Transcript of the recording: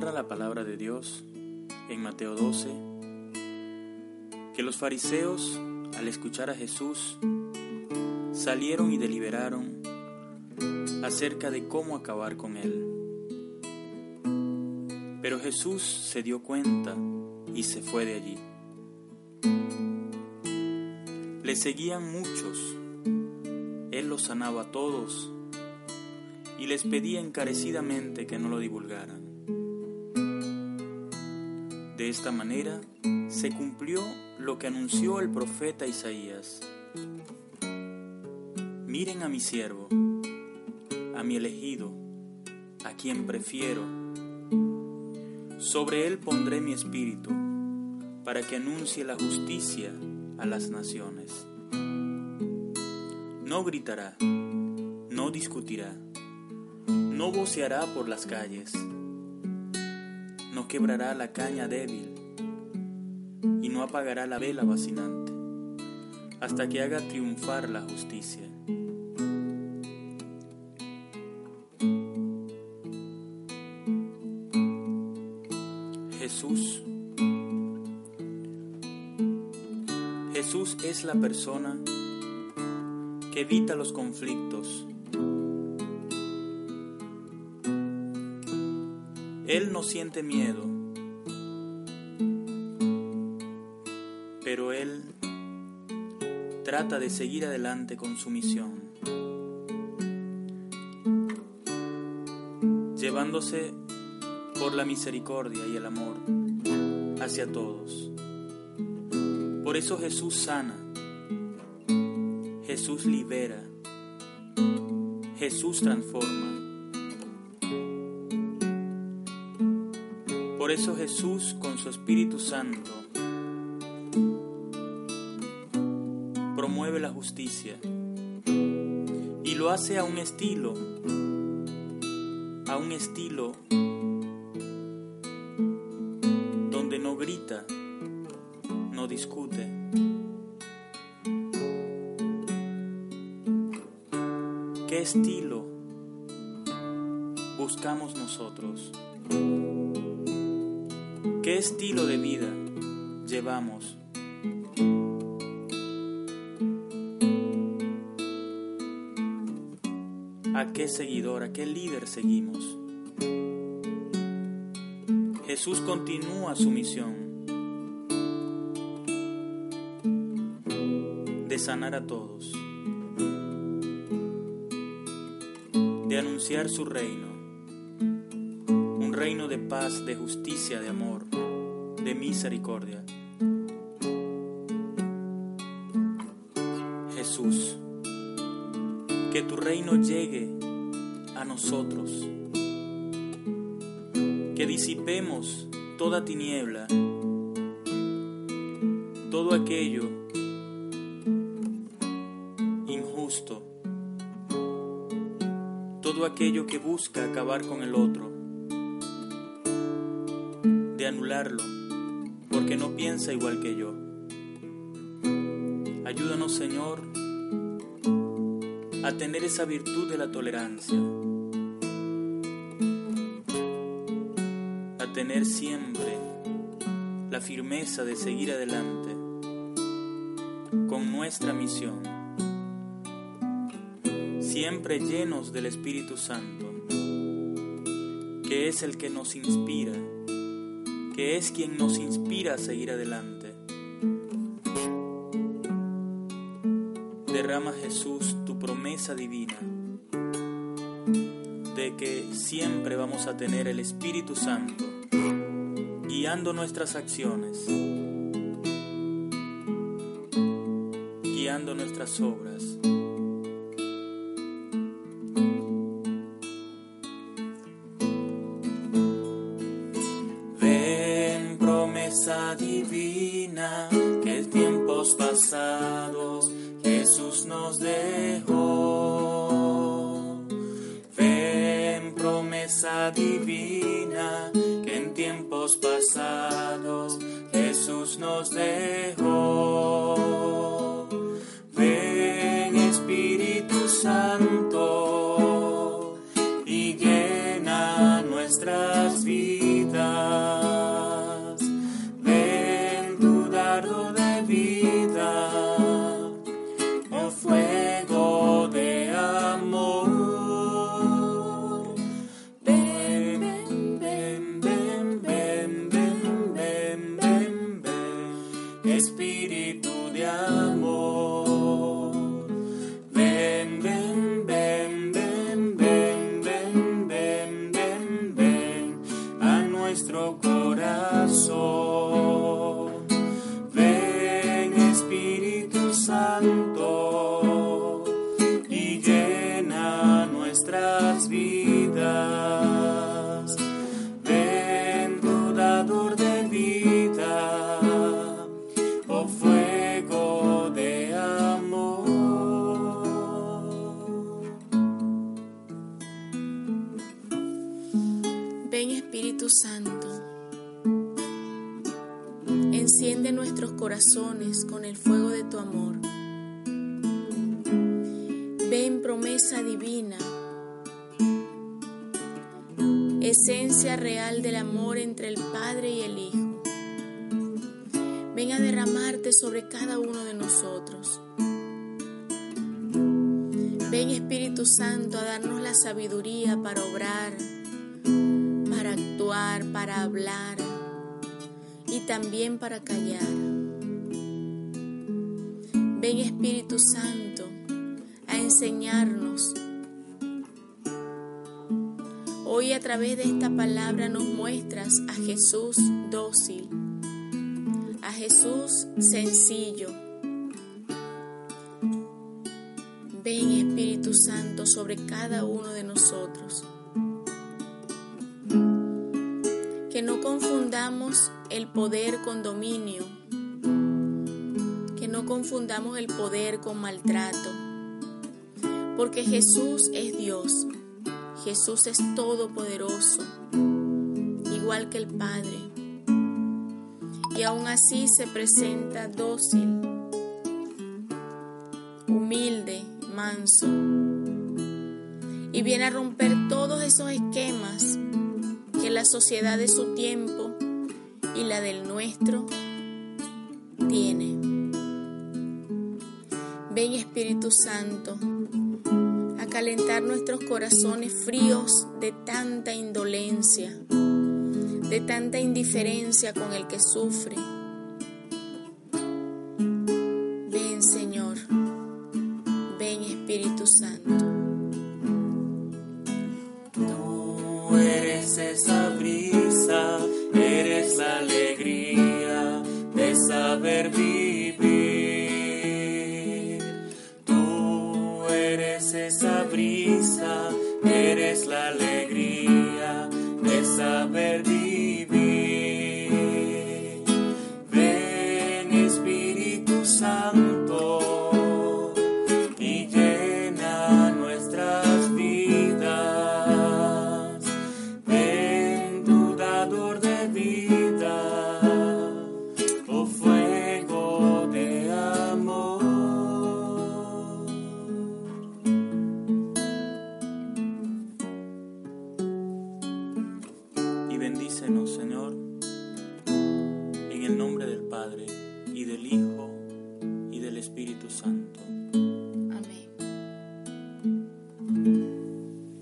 La palabra de Dios en Mateo 12 que los fariseos, al escuchar a Jesús, salieron y deliberaron acerca de cómo acabar con él. Pero Jesús se dio cuenta y se fue de allí. Le seguían muchos, él los sanaba a todos y les pedía encarecidamente que no lo divulgaran. De esta manera se cumplió lo que anunció el profeta Isaías. Miren a mi siervo, a mi elegido, a quien prefiero. Sobre él pondré mi espíritu, para que anuncie la justicia a las naciones. No gritará, no discutirá no voceará por las calles, no quebrará la caña débil y no apagará la vela vacinante hasta que haga triunfar la justicia. Jesús. Jesús es la persona que evita los conflictos Él no siente miedo, pero Él trata de seguir adelante con su misión, llevándose por la misericordia y el amor hacia todos. Por eso Jesús sana, Jesús libera, Jesús transforma. Por eso Jesús con su Espíritu Santo promueve la justicia y lo hace a un estilo, a un estilo donde no grita, no discute. ¿Qué estilo buscamos nosotros? ¿Qué estilo de vida llevamos? ¿A qué seguidor, a qué líder seguimos? Jesús continúa su misión de sanar a todos, de anunciar su reino reino de paz, de justicia, de amor, de misericordia. Jesús, que tu reino llegue a nosotros, que disipemos toda tiniebla, todo aquello injusto, todo aquello que busca acabar con el otro anularlo, porque no piensa igual que yo. Ayúdanos, Señor, a tener esa virtud de la tolerancia, a tener siempre la firmeza de seguir adelante con nuestra misión, siempre llenos del Espíritu Santo, que es el que nos inspira que es quien nos inspira a seguir adelante. Derrama Jesús tu promesa divina de que siempre vamos a tener el Espíritu Santo guiando nuestras acciones, guiando nuestras obras. Dejó. Ven promesa divina que en tiempos pasados Jesús nos dejó. Espíritu de amor. Ven, ven, ven, ven, ven, ven, ven, ven, ven a nuestro corazón. Ven, Espíritu Santo. Con el fuego de tu amor. Ven promesa divina, esencia real del amor entre el Padre y el Hijo. Ven a derramarte sobre cada uno de nosotros. Ven Espíritu Santo a darnos la sabiduría para obrar, para actuar, para hablar y también para callar. Ven Espíritu Santo a enseñarnos. Hoy a través de esta palabra nos muestras a Jesús dócil, a Jesús sencillo. Ven Espíritu Santo sobre cada uno de nosotros. Que no confundamos el poder con dominio. No confundamos el poder con maltrato porque Jesús es Dios, Jesús es todopoderoso, igual que el Padre. Y aún así se presenta dócil, humilde, manso. Y viene a romper todos esos esquemas que la sociedad de su tiempo y la del nuestro tiene. Ven Espíritu Santo calentar nuestros corazones fríos de tanta indolencia, de tanta indiferencia con el que sufre. Ven Señor, brisa, el nombre del Padre, y del Hijo, y del Espíritu Santo.